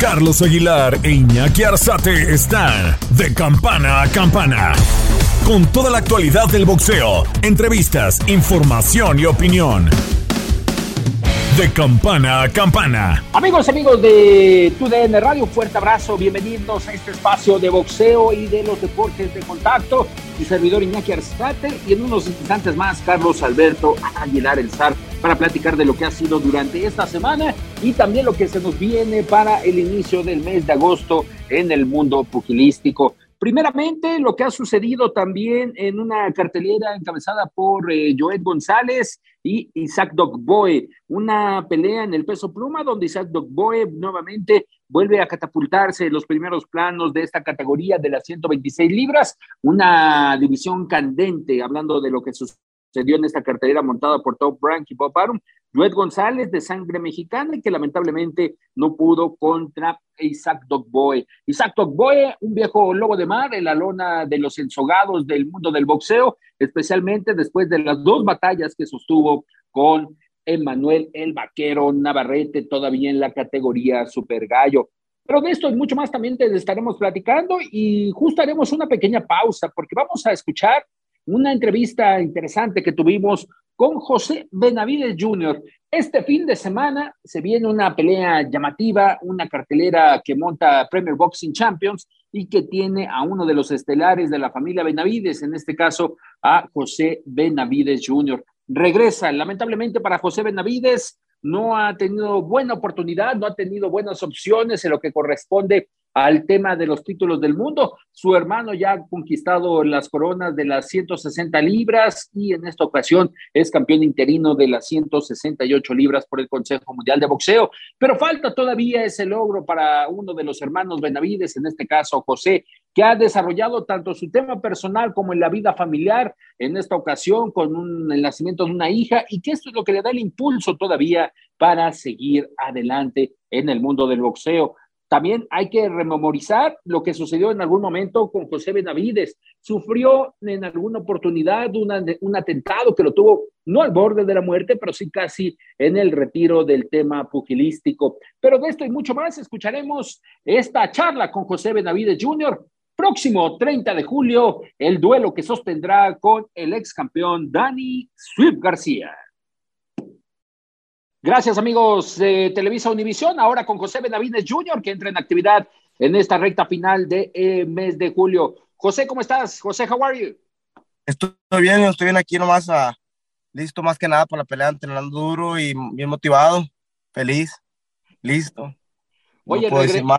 Carlos Aguilar e Iñaki Arzate están de campana a campana. Con toda la actualidad del boxeo, entrevistas, información y opinión. De campana a campana. Amigos, amigos de TUDN Radio, fuerte abrazo, bienvenidos a este espacio de boxeo y de los deportes de contacto. Mi servidor Iñaki Arzate y en unos instantes más Carlos Alberto Aguilar El Zar para platicar de lo que ha sido durante esta semana y también lo que se nos viene para el inicio del mes de agosto en el mundo pugilístico. Primeramente, lo que ha sucedido también en una cartelera encabezada por eh, González y Isaac Dogboe, una pelea en el peso pluma donde Isaac Dogboe nuevamente vuelve a catapultarse en los primeros planos de esta categoría de las 126 libras, una división candente, hablando de lo que en esta cartelera montada por Top Rank y Bob Arum, Joed González de sangre mexicana que lamentablemente no pudo contra Isaac Dogboe. Isaac Dogboe, un viejo lobo de mar en la lona de los ensogados del mundo del boxeo, especialmente después de las dos batallas que sostuvo con Emanuel el Vaquero Navarrete, todavía en la categoría Super Gallo. Pero de esto y mucho más también te estaremos platicando y justo haremos una pequeña pausa porque vamos a escuchar una entrevista interesante que tuvimos con José Benavides Jr. Este fin de semana se viene una pelea llamativa, una cartelera que monta Premier Boxing Champions y que tiene a uno de los estelares de la familia Benavides, en este caso a José Benavides Jr. Regresa, lamentablemente para José Benavides, no ha tenido buena oportunidad, no ha tenido buenas opciones en lo que corresponde al tema de los títulos del mundo. Su hermano ya ha conquistado las coronas de las 160 libras y en esta ocasión es campeón interino de las 168 libras por el Consejo Mundial de Boxeo. Pero falta todavía ese logro para uno de los hermanos Benavides, en este caso José, que ha desarrollado tanto su tema personal como en la vida familiar, en esta ocasión con un, el nacimiento de una hija, y que esto es lo que le da el impulso todavía para seguir adelante en el mundo del boxeo. También hay que rememorizar lo que sucedió en algún momento con José Benavides. Sufrió en alguna oportunidad un atentado que lo tuvo no al borde de la muerte, pero sí casi en el retiro del tema pugilístico. Pero de esto y mucho más escucharemos esta charla con José Benavides Jr. Próximo 30 de julio, el duelo que sostendrá con el ex campeón Dani Swift García. Gracias, amigos de Televisa Univisión. Ahora con José Benavides Jr., que entra en actividad en esta recta final de eh, mes de julio. José, ¿cómo estás? José, how are you? Estoy bien, estoy bien aquí nomás, uh, listo más que nada para la pelea, entrenando duro y bien motivado, feliz, listo. Oye, no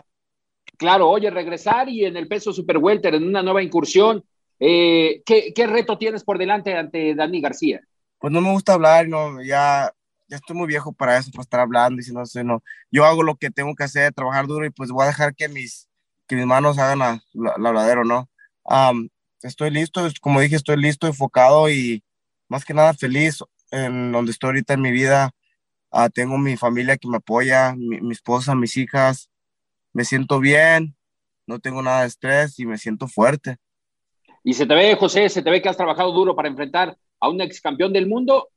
claro, oye, regresar y en el peso super welter, en una nueva incursión, eh, ¿qué, ¿qué reto tienes por delante ante Dani García? Pues no me gusta hablar, no, ya ya estoy muy viejo para eso, para estar hablando y si no no. Yo hago lo que tengo que hacer, trabajar duro y pues voy a dejar que mis, que mis manos hagan la, la, ¿no? estoy listo, como dije, estoy listo, enfocado y más que nada feliz en donde estoy ahorita en mi vida. Uh, tengo mi familia que me apoya, mi, mi, esposa, mis hijas. Me siento bien, no tengo nada de estrés y me siento fuerte. Y se te ve, José, se te ve que has trabajado duro para enfrentar a un ex campeón del mundo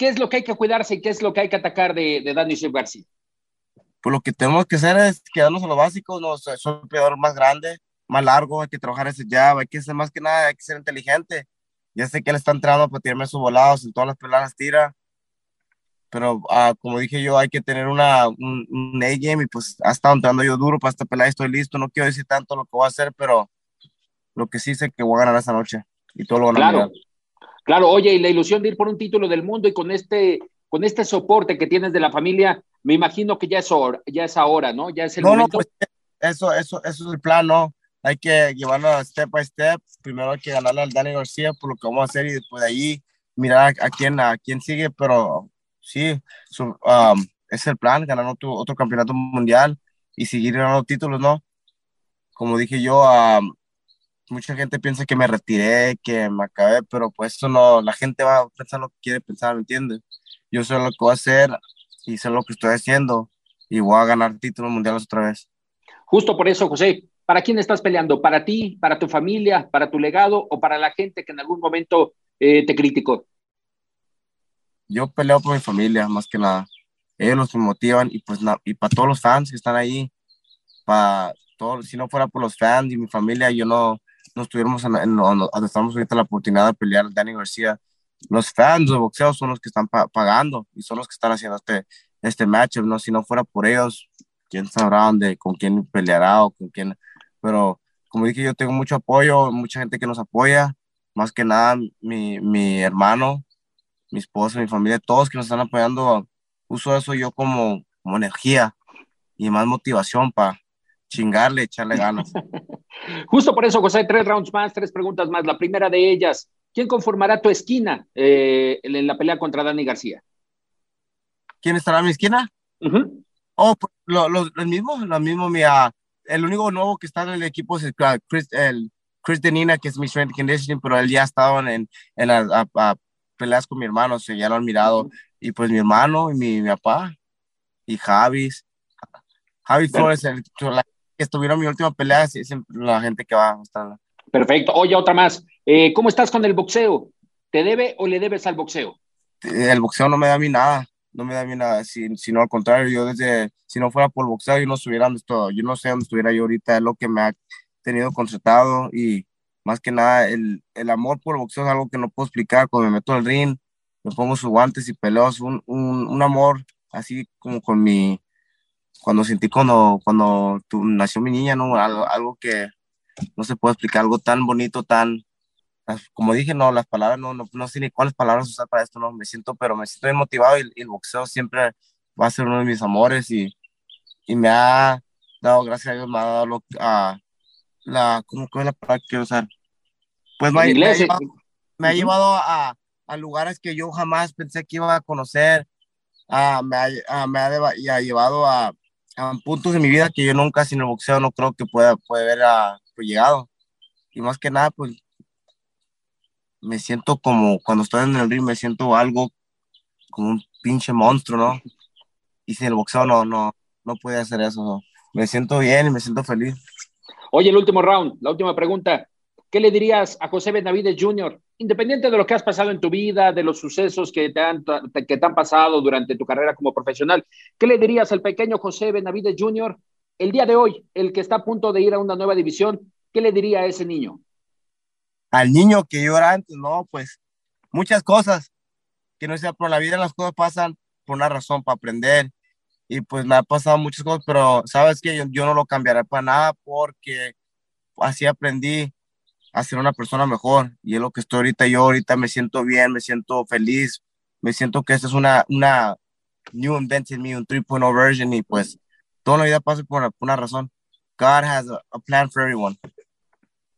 ¿Qué es lo que hay que cuidarse y qué es lo que hay que atacar de, de Dani Chef García? Pues lo que tenemos que hacer es quedarnos a lo básico, no, es un peleador más grande, más largo, hay que trabajar ese jab, hay que ser más que nada, hay que ser inteligente. Ya sé que él está entrando para tirarme sus volados, en todas las peleas tira, pero uh, como dije yo, hay que tener una, un, un A-game y pues ha estado entrando yo duro para esta pelea, estoy listo, no quiero decir tanto lo que voy a hacer, pero lo que sí sé que voy a ganar esta noche y todo lo van a claro. Mirar. Claro, oye, y la ilusión de ir por un título del mundo y con este, con este soporte que tienes de la familia, me imagino que ya es, hora, ya es ahora, ¿no? Ya es el no, momento. No, pues eso, eso, eso es el plan, ¿no? Hay que llevarlo step by step. Primero hay que ganarle al Dani García por lo que vamos a hacer y después de ahí mirar a, quién, a quién sigue, pero sí, um, es el plan, ganar otro, otro campeonato mundial y seguir ganando títulos, ¿no? Como dije yo, a mucha gente piensa que me retiré, que me acabé, pero pues eso no, la gente va a pensar lo que quiere pensar, ¿me entiendes? Yo sé lo que voy a hacer y sé lo que estoy haciendo y voy a ganar títulos mundiales otra vez. Justo por eso, José, ¿para quién estás peleando? ¿Para ti, para tu familia, para tu legado o para la gente que en algún momento eh, te criticó? Yo peleo por mi familia, más que nada. Ellos los motivan y pues y para todos los fans que están ahí, para todos, si no fuera por los fans y mi familia, yo no, no estuviéramos en, donde estamos ahorita la oportunidad de pelear Dani García. Los fans de boxeo son los que están pagando y son los que están haciendo este, este match, ¿no? Si no fuera por ellos, quién sabrá dónde, con quién peleará o con quién. Pero como dije, yo tengo mucho apoyo, mucha gente que nos apoya, más que nada mi, mi hermano, mi esposa, mi familia, todos que nos están apoyando. Uso eso yo como, como energía y más motivación para chingarle, echarle ganas. Justo por eso, José, tres rounds más, tres preguntas más. La primera de ellas, ¿quién conformará tu esquina eh, en la pelea contra Dani García? ¿Quién estará en mi esquina? Oh, pues, lo, lo, mismo, lo mismo, mi, el único nuevo que está en el equipo es el Chris, el Chris Denina, que es mi strength conditioning, pero él ya ha estado en, en las peleas con mi hermano, o sea, ya lo han mirado. Y pues mi hermano y mi, mi papá y Javis. Javi Flores, el, la, que estuvieron mi última pelea, es, la gente que va a estar. Perfecto. Oye, otra más. Eh, ¿Cómo estás con el boxeo? ¿Te debe o le debes al boxeo? El boxeo no me da a mí nada no me da bien nada, sino al contrario, yo desde, si no fuera por el boxeo, yo no estuviera donde estoy, yo no sé dónde estuviera yo ahorita, es lo que me ha tenido concertado y más que nada el, el amor por el boxeo es algo que no puedo explicar, cuando me meto al ring, me pongo sus guantes y peleo, un, un, un amor así como con mi, cuando sentí cuando, cuando nació mi niña, ¿no? Algo, algo que no se puede explicar, algo tan bonito, tan, como dije, no, las palabras, no, no, no, sé ni cuáles palabras usar para esto, no, me siento, pero me siento bien motivado y, el boxeo siempre va a ser uno de mis amores y, y me ha dado, gracias a Dios, me ha dado lo, a, la, ¿cómo es la palabra que quiero usar? Pues me, me, ha llevado, me ha llevado a, a, lugares que yo jamás pensé que iba a conocer, a, me, ha, me ha, llevado a, a, puntos de mi vida que yo nunca sin el boxeo no creo que pueda, puede haber a, pues, llegado. Y más que nada, pues me siento como cuando estoy en el ring, me siento algo como un pinche monstruo, ¿no? Y sin el boxeo no, no, no puede hacer eso. Me siento bien y me siento feliz. Oye, el último round, la última pregunta. ¿Qué le dirías a José Benavides Jr., independiente de lo que has pasado en tu vida, de los sucesos que te han, que te han pasado durante tu carrera como profesional? ¿Qué le dirías al pequeño José Benavides Jr. el día de hoy, el que está a punto de ir a una nueva división? ¿Qué le diría a ese niño? al niño que yo era antes, no, pues muchas cosas, que no sea por la vida, las cosas pasan por una razón, para aprender. Y pues me ha pasado muchas cosas, pero sabes que yo, no lo cambiaré para nada porque así aprendí a ser una persona mejor. Y es lo que estoy ahorita. Yo ahorita me siento bien, me siento feliz, me siento que esta es una, una new invented me, un 3.0 version. Y pues toda la vida pasa por, una razón. God has a plan for everyone.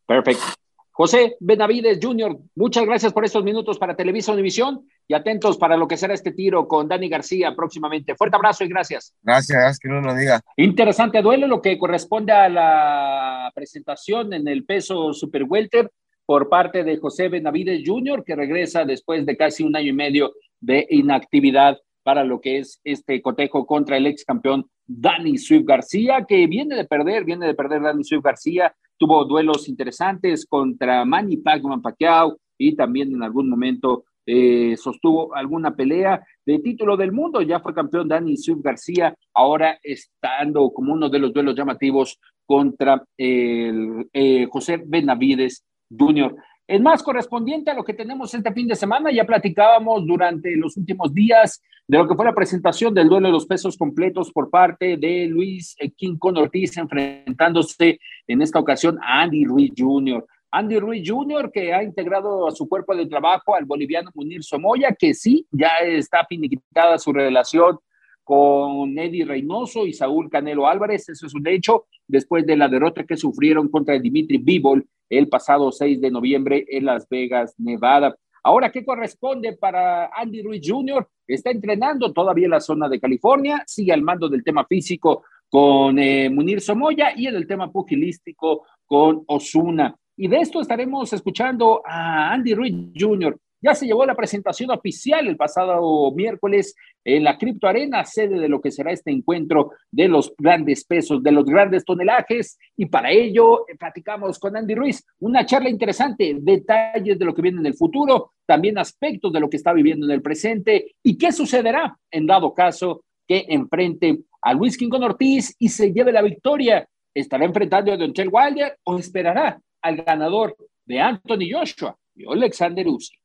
Perfecto. José Benavides Jr., muchas gracias por estos minutos para Televisa Univisión y atentos para lo que será este tiro con Dani García próximamente. Fuerte abrazo y gracias. Gracias, que no lo diga. Interesante duelo, lo que corresponde a la presentación en el peso super welter por parte de José Benavides Jr., que regresa después de casi un año y medio de inactividad para lo que es este cotejo contra el ex campeón Dani Swift García, que viene de perder, viene de perder Dani Swift García, tuvo duelos interesantes contra Manny Pacman Pacquiao y también en algún momento eh, sostuvo alguna pelea de título del mundo, ya fue campeón Dani Swift García, ahora estando como uno de los duelos llamativos contra el, eh, José Benavides Jr. El más correspondiente a lo que tenemos este fin de semana, ya platicábamos durante los últimos días de lo que fue la presentación del duelo de los pesos completos por parte de Luis King con Ortiz enfrentándose en esta ocasión a Andy Ruiz Jr. Andy Ruiz Jr., que ha integrado a su cuerpo de trabajo al boliviano Munir Somoya, que sí, ya está finiquitada su relación con Eddie Reynoso y Saúl Canelo Álvarez. Eso es un hecho después de la derrota que sufrieron contra Dimitri Bivol el pasado 6 de noviembre en Las Vegas, Nevada. Ahora, ¿qué corresponde para Andy Ruiz Jr.? Está entrenando todavía en la zona de California, sigue al mando del tema físico con eh, Munir Somoya y en el tema pugilístico con Osuna. Y de esto estaremos escuchando a Andy Ruiz Jr., ya se llevó la presentación oficial el pasado miércoles en la Cripto Arena, sede de lo que será este encuentro de los grandes pesos, de los grandes tonelajes. Y para ello eh, platicamos con Andy Ruiz, una charla interesante, detalles de lo que viene en el futuro, también aspectos de lo que está viviendo en el presente y qué sucederá en dado caso que enfrente a Luis Quincón Ortiz y se lleve la victoria. ¿Estará enfrentando a Donchel Wilder o esperará al ganador de Anthony Joshua y Alexander Uzi?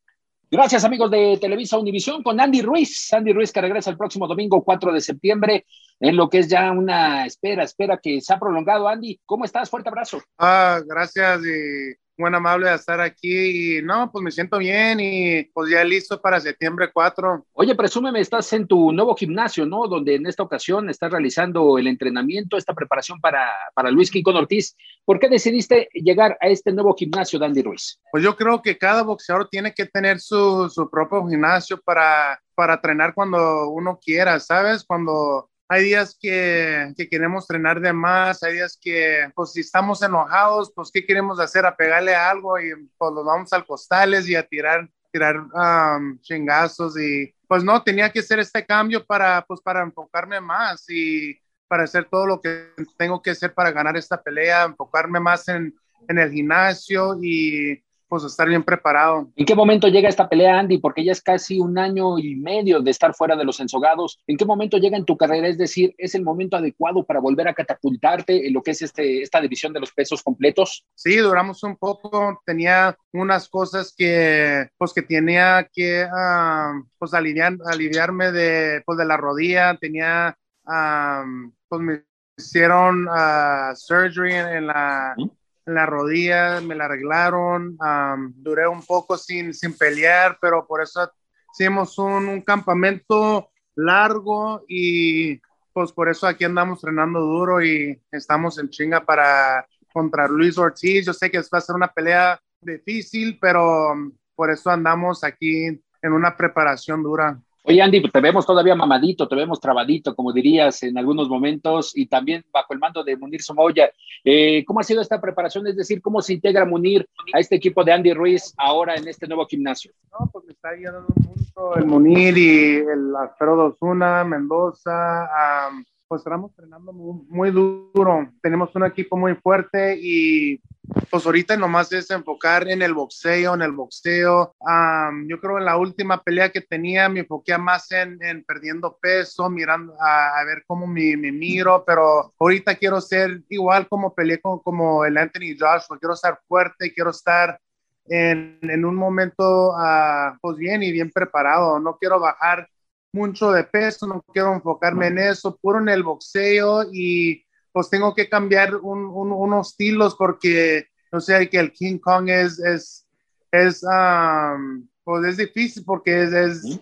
Gracias amigos de Televisa Univisión con Andy Ruiz. Andy Ruiz que regresa el próximo domingo 4 de septiembre en lo que es ya una espera, espera que se ha prolongado. Andy, ¿cómo estás? Fuerte abrazo. Ah, gracias y buen amable de estar aquí y no, pues me siento bien y pues ya listo para septiembre 4. Oye, presúmeme, estás en tu nuevo gimnasio, ¿no? Donde en esta ocasión estás realizando el entrenamiento, esta preparación para, para Luis Quincón Ortiz. ¿Por qué decidiste llegar a este nuevo gimnasio, Dandy Ruiz? Pues yo creo que cada boxeador tiene que tener su, su propio gimnasio para, para entrenar cuando uno quiera, ¿sabes? Cuando hay días que, que, queremos entrenar de más, hay días que, pues si estamos enojados, pues ¿qué queremos hacer? A pegarle algo y pues nos vamos al costales y a tirar, tirar um, chingazos y pues no, tenía que hacer este cambio para, pues para enfocarme más y para hacer todo lo que tengo que hacer para ganar esta pelea, enfocarme más en, en el gimnasio y pues estar bien preparado. ¿En qué momento llega esta pelea, Andy? Porque ya es casi un año y medio de estar fuera de los ensogados. ¿En qué momento llega en tu carrera? Es decir, ¿es el momento adecuado para volver a catapultarte en lo que es este, esta división de los pesos completos? Sí, duramos un poco. Tenía unas cosas que, pues, que tenía que, uh, pues, aliviar, aliviarme de, pues, de la rodilla. Tenía, um, pues, me hicieron uh, surgery en, en la... ¿Mm? La rodilla, me la arreglaron, duré un poco sin, sin pelear, pero por eso hicimos un, un, campamento largo y pues por eso aquí andamos entrenando duro y estamos en chinga para contra Luis Ortiz. Yo sé que va a ser una pelea difícil, pero por eso andamos aquí en una preparación dura. Oye, Andy, te vemos todavía mamadito, te vemos trabadito, como dirías en algunos momentos, y también bajo el mando de Munir Somoya. Eh, ¿Cómo ha sido esta preparación? Es decir, ¿cómo se integra Munir a este equipo de Andy Ruiz ahora en este nuevo gimnasio? No, pues me está ayudando mucho el Munir y el Alfredo Osuna, Mendoza. pues estamos entrenando muy duro. Tenemos un equipo muy fuerte y pues ahorita nomás es enfocar en el boxeo, en el boxeo. yo creo en la última pelea que tenía me enfoqué más en, en perdiendo peso, mirando a, ver cómo me, me, miro, pero ahorita quiero ser igual como peleé con, como el Anthony Joshua, quiero estar fuerte, quiero estar en, en un momento uh, pues bien y bien preparado, no quiero bajar mucho de peso, no quiero enfocarme en eso, puro en el boxeo y pues tengo que cambiar un, un, unos estilos porque, no sé, que el King Kong es, es, es, um, pues es difícil porque es, es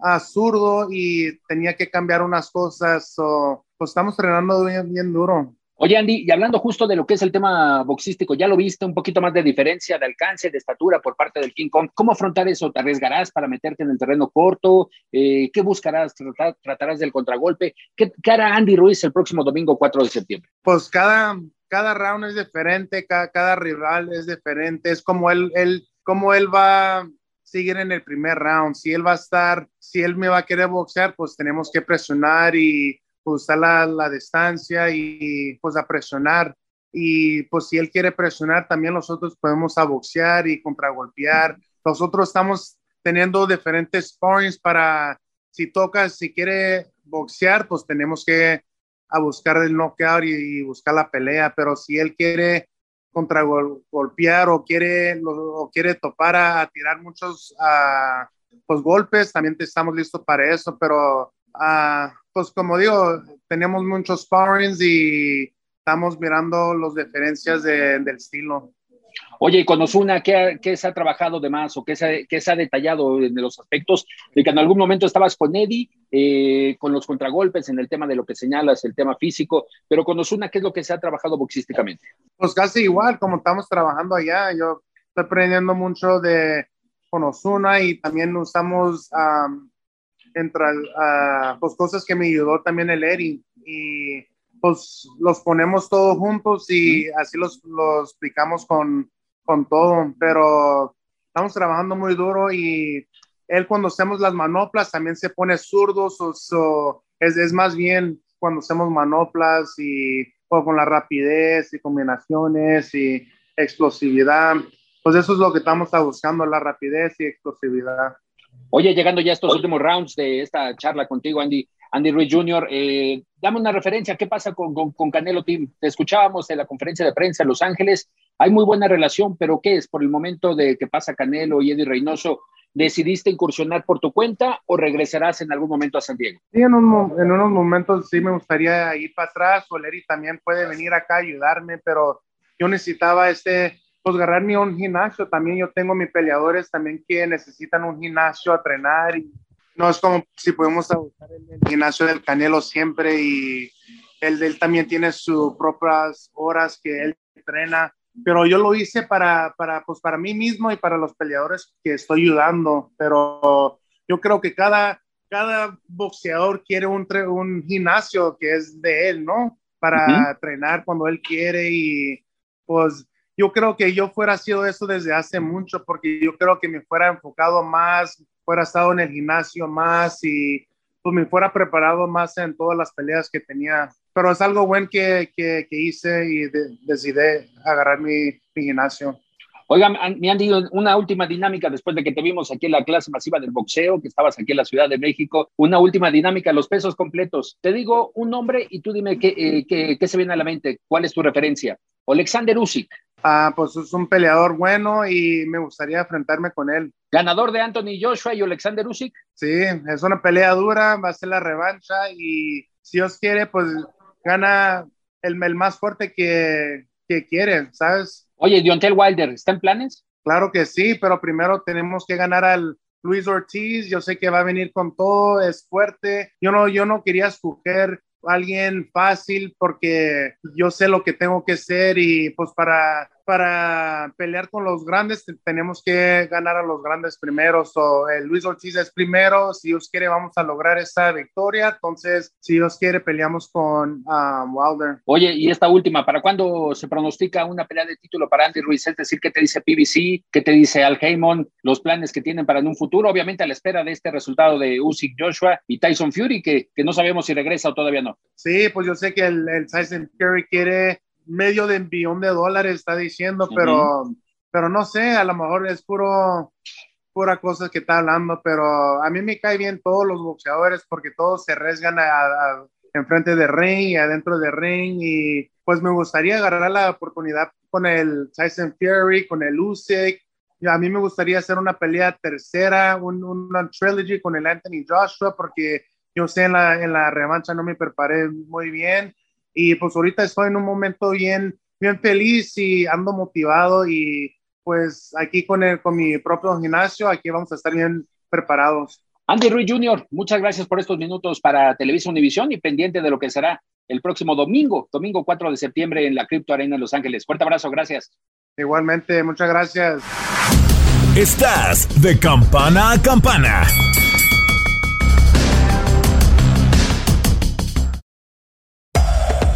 absurdo y tenía que cambiar unas cosas. So, pues estamos entrenando bien, bien duro. Oye, Andy, y hablando justo de lo que es el tema boxístico, ya lo viste, un poquito más de diferencia de alcance, de estatura por parte del King Kong. ¿Cómo afrontar eso? ¿Te arriesgarás para meterte en el terreno corto? Eh, ¿Qué buscarás? ¿Tratarás del contragolpe? ¿Qué, hará Andy Ruiz el próximo domingo 4 de septiembre? Pues cada, cada round es diferente, cada, cada rival es diferente, es como él, él, como él va seguir en el primer round. Si él va a estar, si él me va a querer boxear, pues tenemos que presionar y usar la, la, distancia y pues a presionar. Y pues si él quiere presionar, también nosotros podemos a boxear y contragolpear. Nosotros estamos teniendo diferentes sparrings para, si toca, si quiere boxear, pues tenemos que a buscar el knockout y, y buscar la pelea. Pero si él quiere contragolpear o quiere, o quiere topar a, a tirar muchos uh, pues, golpes, también estamos listos para eso. Pero uh, pues como digo, tenemos muchos sparrings y estamos mirando las diferencias de, del estilo. Oye, y con Osuna, ¿qué, ¿qué, se ha trabajado de más o qué se, qué se ha detallado en los aspectos de que en algún momento estabas con Eddie, eh, con los contragolpes en el tema de lo que señalas, el tema físico, pero con Osuna, ¿qué es lo que se ha trabajado boxísticamente? Pues casi igual, como estamos trabajando allá, yo estoy aprendiendo mucho de con Osuna y también usamos um, entre uh, pues cosas que me ayudó también el Eri y pues los ponemos todos juntos y así los, los explicamos con, con todo, pero estamos trabajando muy duro y él cuando hacemos las manoplas también se pone zurdo, o es, es, más bien cuando hacemos manoplas y con la rapidez y combinaciones y explosividad, pues eso es lo que estamos buscando, la rapidez y explosividad. Oye, llegando ya a estos últimos rounds de esta charla contigo, Andy, Andy Ruiz Jr., eh, dame una referencia, ¿qué pasa con, con, Canelo Team? Te escuchábamos en la conferencia de prensa en Los Ángeles, hay muy buena relación, pero ¿qué es? Por el momento de que pasa Canelo y Eddie Reynoso, ¿decidiste incursionar por tu cuenta o regresarás en algún momento a San Diego? Sí, en, en unos momentos sí me gustaría ir para atrás, o Larry también puede venir acá a ayudarme, pero yo necesitaba este, pues agarrarme un gimnasio, también yo tengo mis peleadores también que necesitan un gimnasio a entrenar y no es como si podemos buscar el, gimnasio del Canelo siempre y él, él también tiene sus propias horas que él entrena, pero yo lo hice para, para, pues para mí mismo y para los peleadores que estoy ayudando, pero yo creo que cada, cada boxeador quiere un, un gimnasio que es de él, ¿no? Para entrenar cuando él quiere y pues yo creo que yo fuera sido eso desde hace mucho porque yo creo que me fuera enfocado más fuera estado en el gimnasio más y pues me fuera preparado más en todas las peleas que tenía. Pero es algo bueno que, que, hice y decidí agarrar mi, mi gimnasio. Oiga, me han dicho una última dinámica después de que te vimos aquí en la clase masiva del boxeo, que estabas aquí en la Ciudad de México. Una última dinámica, los pesos completos. Te digo un nombre y tú dime qué, eh, qué, qué se viene a la mente. ¿Cuál es tu referencia? Alexander Usyk. Ah, pues es un peleador bueno y me gustaría enfrentarme con él. Ganador de Anthony Joshua y Alexander Usyk. Sí, es una pelea dura, va a ser la revancha y si Dios quiere, pues gana el, el más fuerte que, que quiere, ¿sabes? Oye, Diontel Wilder, ¿está en planes? Claro que sí, pero primero tenemos que ganar al Luis Ortiz. Yo sé que va a venir con todo, es fuerte. Yo no, yo no quería escoger alguien fácil porque yo sé lo que tengo que ser y pues para para pelear con los grandes tenemos que ganar a los grandes primero. So, el Luis Ortiz es primero. Si Dios quiere, vamos a lograr esa victoria. Entonces, si Dios quiere, peleamos con um, Wilder. Oye, y esta última, ¿para cuándo se pronostica una pelea de título para Andy Ruiz? Es decir, ¿qué te dice PBC? ¿Qué te dice Al Heyman? Los planes que tienen para en un futuro, obviamente a la espera de este resultado de Usyk Joshua y Tyson Fury, que, que no sabemos si regresa o todavía no. Sí, pues yo sé que el, el Tyson Fury quiere medio de billón de dólares, está diciendo, pero, pero no sé, a lo mejor es puro, pura cosa que está hablando, pero a mí me cae bien todos los boxeadores porque todos se arriesgan a, enfrente de ring y adentro de ring y pues me gustaría agarrar la oportunidad con el Tyson Fury, con el Usyk, a mí me gustaría hacer una pelea tercera, un, una trilogy con el Anthony Joshua, porque yo sé en la, en la revancha no me preparé muy bien y pues ahorita estoy en un momento bien, bien feliz y ando motivado y pues aquí con, el, con mi propio gimnasio, aquí vamos a estar bien preparados. Andy Ruiz Jr., muchas gracias por estos minutos para Televisa Univisión y pendiente de lo que será el próximo domingo, domingo 4 de septiembre en la Crypto Arena en Los Ángeles. Fuerte abrazo, gracias. Igualmente, muchas gracias. Estás de campana a campana.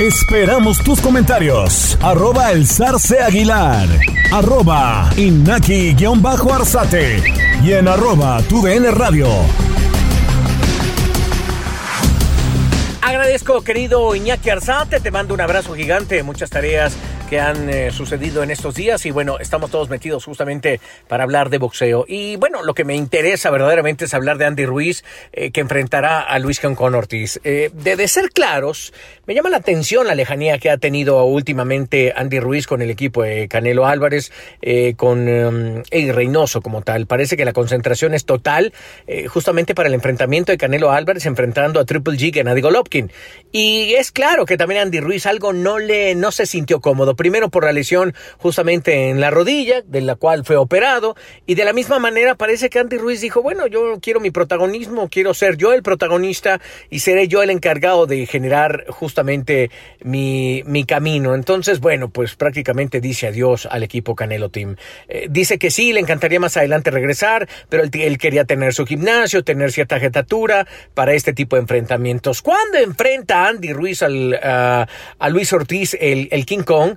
Esperamos tus comentarios. Arroba el zarce aguilar. Arroba inaki-arzate. Y en arroba tu DN radio. Agradezco, querido Iñaki Arzate, te mando un abrazo gigante, muchas tareas que han eh, sucedido en estos días y bueno, estamos todos metidos justamente para hablar de boxeo. Y bueno, lo que me interesa verdaderamente es hablar de Andy Ruiz, eh, que enfrentará a Luis Cancón Ortiz. Eh, de, ser claros, me llama la atención la lejanía que ha tenido últimamente Andy Ruiz con el equipo de Canelo Álvarez, con Eddie Reynoso como tal. Parece que la concentración es total justamente para el enfrentamiento de Canelo Álvarez enfrentando a Triple G y a Nadia Golovkin. Y es claro que también Andy Ruiz algo no le no se sintió cómodo primero por la lesión justamente en la rodilla, de la cual fue operado, y de la misma manera parece que Andy Ruiz dijo, bueno, yo quiero mi protagonismo, quiero ser yo el protagonista y seré yo el encargado de generar justamente mi, mi camino. Entonces, bueno, pues prácticamente dice adiós al equipo Canelo Team. Eh, dice que sí, le encantaría más adelante regresar, pero él, quería tener su gimnasio, tener cierta jetatura para este tipo de enfrentamientos. Cuando enfrenta Andy Ruiz al, a Luis Ortiz, el, el King Kong,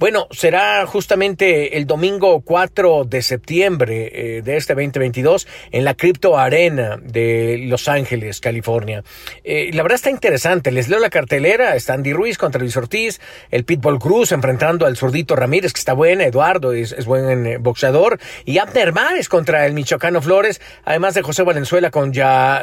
bueno, será justamente el domingo 4 de septiembre eh, de este 2022 en la Crypto Arena de Los Ángeles, California. Eh, la verdad está interesante. Les leo la cartelera. Está Andy Ruiz contra Luis Ortiz, el Pitbull Cruz enfrentando al zurdito Ramírez, que está buena, Eduardo es, buen eh, boxeador, y Abner Mares contra el Michoacano Flores, además de José Valenzuela con ya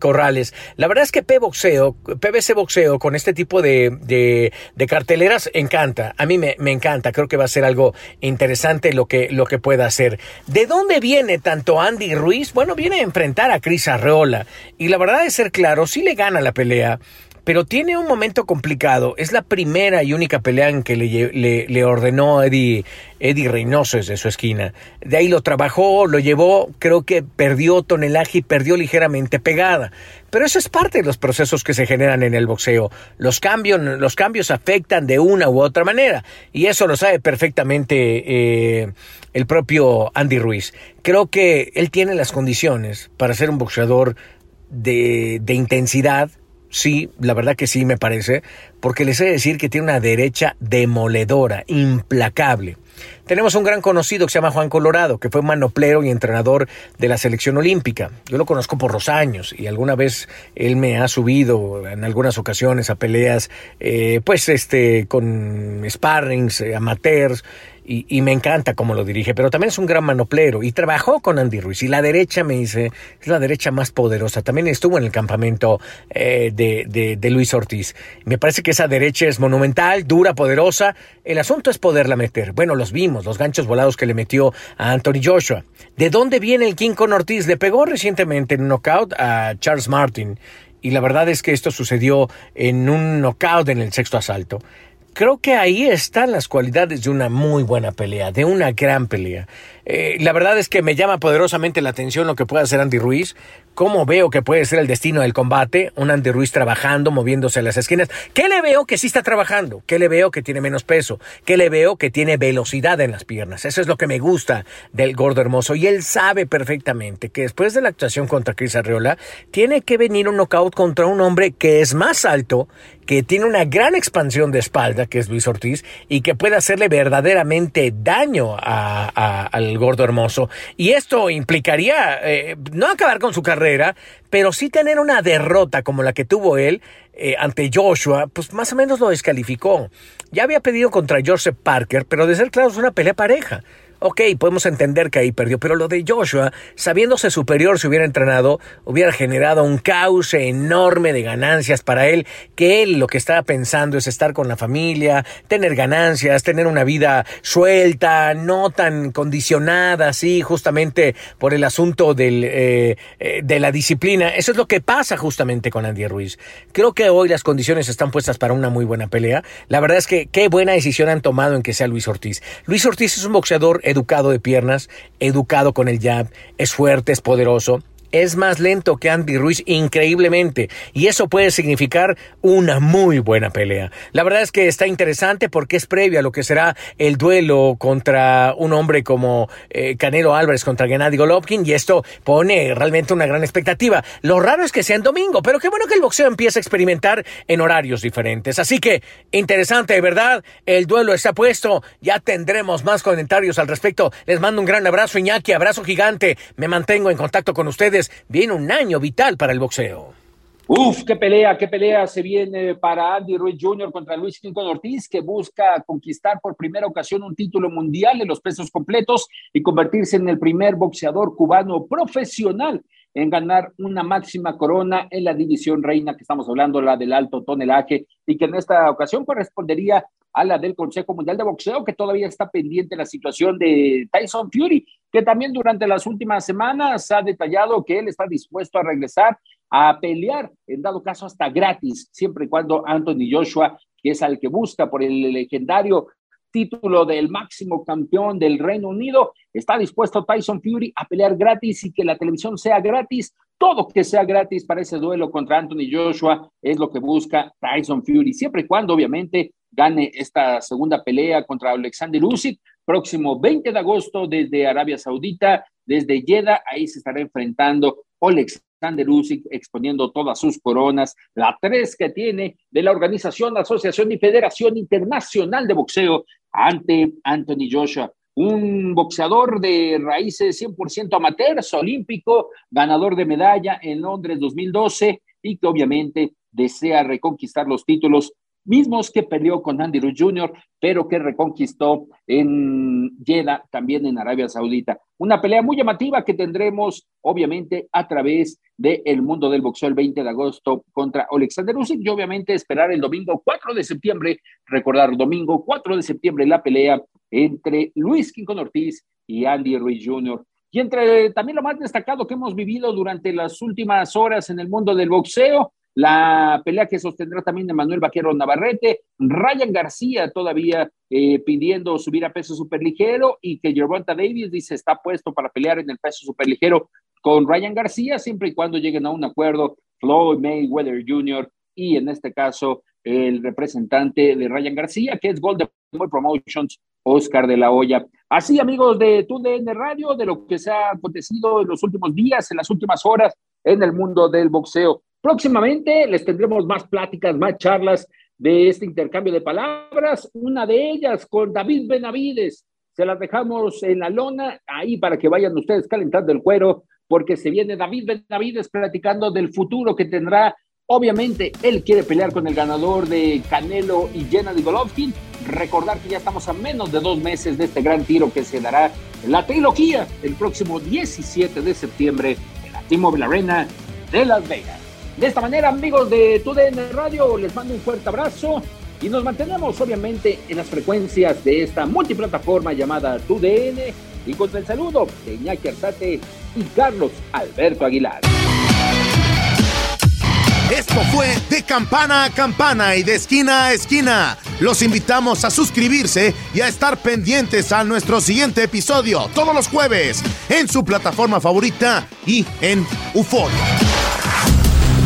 Corrales. La verdad es que P Boxeo, PBC Boxeo con este tipo de, de, de carteleras encanta. A mí me me, encanta, creo que va a ser algo interesante lo que, lo que pueda hacer. ¿De dónde viene tanto Andy Ruiz? Bueno, viene a enfrentar a Cris Arreola y la verdad de ser claro, sí le gana la pelea pero tiene un momento complicado. Es la primera y única pelea en que le, ordenó Eddie, Eddie Reynoso desde su esquina. De ahí lo trabajó, lo llevó, creo que perdió tonelaje y perdió ligeramente pegada. Pero eso es parte de los procesos que se generan en el boxeo. Los cambios, los cambios afectan de una u otra manera. Y eso lo sabe perfectamente eh, el propio Andy Ruiz. Creo que él tiene las condiciones para ser un boxeador de, de intensidad, Sí, la verdad que sí me parece, porque les he de decir que tiene una derecha demoledora, implacable. Tenemos un gran conocido que se llama Juan Colorado, que fue manoplero y entrenador de la selección olímpica. Yo lo conozco por los años y alguna vez él me ha subido en algunas ocasiones a peleas, eh, pues este, con sparrings, eh, amateurs, y, y, me encanta cómo lo dirige, pero también es un gran manoplero y trabajó con Andy Ruiz. Y la derecha, me dice, es la derecha más poderosa. También estuvo en el campamento eh, de, de, de, Luis Ortiz. Me parece que esa derecha es monumental, dura, poderosa. El asunto es poderla meter. Bueno, los vimos, los ganchos volados que le metió a Anthony Joshua. ¿De dónde viene el King con Ortiz? Le pegó recientemente en knockout a Charles Martin. Y la verdad es que esto sucedió en un knockout en el sexto asalto creo que ahí están las cualidades de una muy buena pelea, de una gran pelea. Eh, la verdad es que me llama poderosamente la atención lo que puede hacer Andy Ruiz, cómo veo que puede ser el destino del combate, un Andy Ruiz trabajando, moviéndose a las esquinas. ¿Qué le veo que sí está trabajando? ¿Qué le veo que tiene menos peso? ¿Qué le veo que tiene velocidad en las piernas? Eso es lo que me gusta del gordo hermoso. Y él sabe perfectamente que después de la actuación contra Chris Arreola, tiene que venir un knockout contra un hombre que es más alto, que tiene una gran expansión de espalda, que es Luis Ortiz, y que puede hacerle verdaderamente daño al gordo hermoso. Y esto implicaría eh, no acabar con su carrera, pero sí tener una derrota como la que tuvo él eh, ante Joshua, pues más o menos lo descalificó. Ya había pedido contra Joseph Parker, pero de ser claro es una pelea pareja. Ok, podemos entender que ahí perdió, pero lo de Joshua, sabiéndose superior si hubiera entrenado, hubiera generado un cauce enorme de ganancias para él, que él lo que estaba pensando es estar con la familia, tener ganancias, tener una vida suelta, no tan condicionada así, justamente por el asunto del, eh, eh, de la disciplina. Eso es lo que pasa justamente con Andy Ruiz. Creo que hoy las condiciones están puestas para una muy buena pelea. La verdad es que qué buena decisión han tomado en que sea Luis Ortiz. Luis Ortiz es un boxeador educado de piernas, educado con el jab, es fuerte, es poderoso es más lento que Andy Ruiz increíblemente y eso puede significar una muy buena pelea. La verdad es que está interesante porque es previo a lo que será el duelo contra un hombre como eh, Canelo Álvarez contra Gennady Golovkin y esto pone realmente una gran expectativa. Lo raro es que sea en domingo, pero qué bueno que el boxeo empiece a experimentar en horarios diferentes. Así que interesante, verdad, el duelo está puesto, ya tendremos más comentarios al respecto. Les mando un gran abrazo Iñaki, abrazo gigante, me mantengo en contacto con ustedes viene un año vital para el boxeo. Uf, qué pelea, qué pelea se viene para Andy Ruiz Jr. contra Luis Quinton Ortiz, que busca conquistar por primera ocasión un título mundial en los pesos completos y convertirse en el primer boxeador cubano profesional en ganar una máxima corona en la división reina que estamos hablando, la del alto tonelaje, y que en esta ocasión correspondería a la del Consejo Mundial de Boxeo, que todavía está pendiente la situación de Tyson Fury, que también durante las últimas semanas ha detallado que él está dispuesto a regresar a pelear, en dado caso hasta gratis, siempre y cuando Anthony Joshua, que es al que busca por el legendario título del máximo campeón del Reino Unido, está dispuesto Tyson Fury a pelear gratis y que la televisión sea gratis, todo que sea gratis para ese duelo contra Anthony Joshua es lo que busca Tyson Fury, siempre y cuando obviamente gane esta segunda pelea contra Alexander Usyk, próximo 20 de agosto desde Arabia Saudita, desde Jeddah, ahí se estará enfrentando Alexander Usyk exponiendo todas sus coronas, la tres que tiene de la organización, Asociación y Federación Internacional de Boxeo ante Anthony Joshua un boxeador de raíces 100% amateurs, olímpico, ganador de medalla en Londres 2012 y que obviamente desea reconquistar los títulos mismos que perdió con Andy Ruiz Jr., pero que reconquistó en Jeddah, también en Arabia Saudita. Una pelea muy llamativa que tendremos, obviamente, a través del mundo del boxeo el 20 de agosto contra Alexander Usyk y obviamente esperar el domingo 4 de septiembre, recordar domingo 4 de septiembre la pelea entre Luis Quincón Ortiz y Andy Ruiz Jr. Y entre también lo más destacado que hemos vivido durante las últimas horas en el mundo del boxeo, la pelea que sostendrá también de Manuel Vaquero Navarrete, Ryan García todavía eh, pidiendo subir a peso superligero y que Gervonta Davis dice está puesto para pelear en el peso superligero con Ryan García siempre y cuando lleguen a un acuerdo Floyd Mayweather Jr. y en este caso el representante de Ryan García que es Golden Boy Promotions Oscar de la Hoya. Así amigos de TUDN Radio, de lo que se ha acontecido en los últimos días, en las últimas horas en el mundo del boxeo. Próximamente les tendremos más pláticas, más charlas de este intercambio de palabras, una de ellas con David Benavides. Se las dejamos en la lona ahí para que vayan ustedes calentando el cuero, porque se viene David Benavides platicando del futuro que tendrá. Obviamente, él quiere pelear con el ganador de Canelo y de Golovkin. Recordar que ya estamos a menos de dos meses de este gran tiro que se dará en la trilogía el próximo 17 de septiembre en la T-Mobile Arena de Las Vegas. De esta manera, amigos de TUDN Radio, les mando un fuerte abrazo y nos mantenemos obviamente en las frecuencias de esta multiplataforma llamada TUDN y con el saludo de Iñaki Arzate y Carlos Alberto Aguilar. Esto fue de campana a campana y de esquina a esquina. Los invitamos a suscribirse y a estar pendientes a nuestro siguiente episodio todos los jueves en su plataforma favorita y en UFO.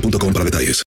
boostmobile.com para detalles.